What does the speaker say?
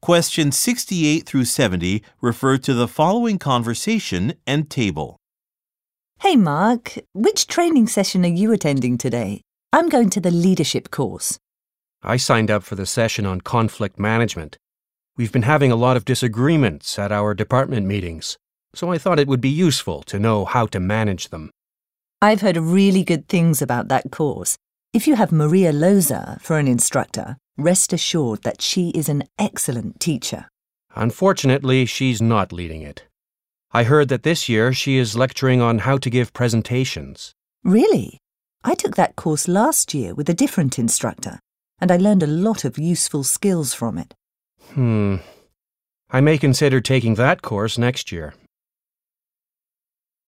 Questions 68 through 70 refer to the following conversation and table. Hey, Mark, which training session are you attending today? I'm going to the leadership course. I signed up for the session on conflict management. We've been having a lot of disagreements at our department meetings, so I thought it would be useful to know how to manage them. I've heard really good things about that course. If you have Maria Loza for an instructor, rest assured that she is an excellent teacher. Unfortunately, she's not leading it. I heard that this year she is lecturing on how to give presentations. Really? I took that course last year with a different instructor, and I learned a lot of useful skills from it. Hmm. I may consider taking that course next year.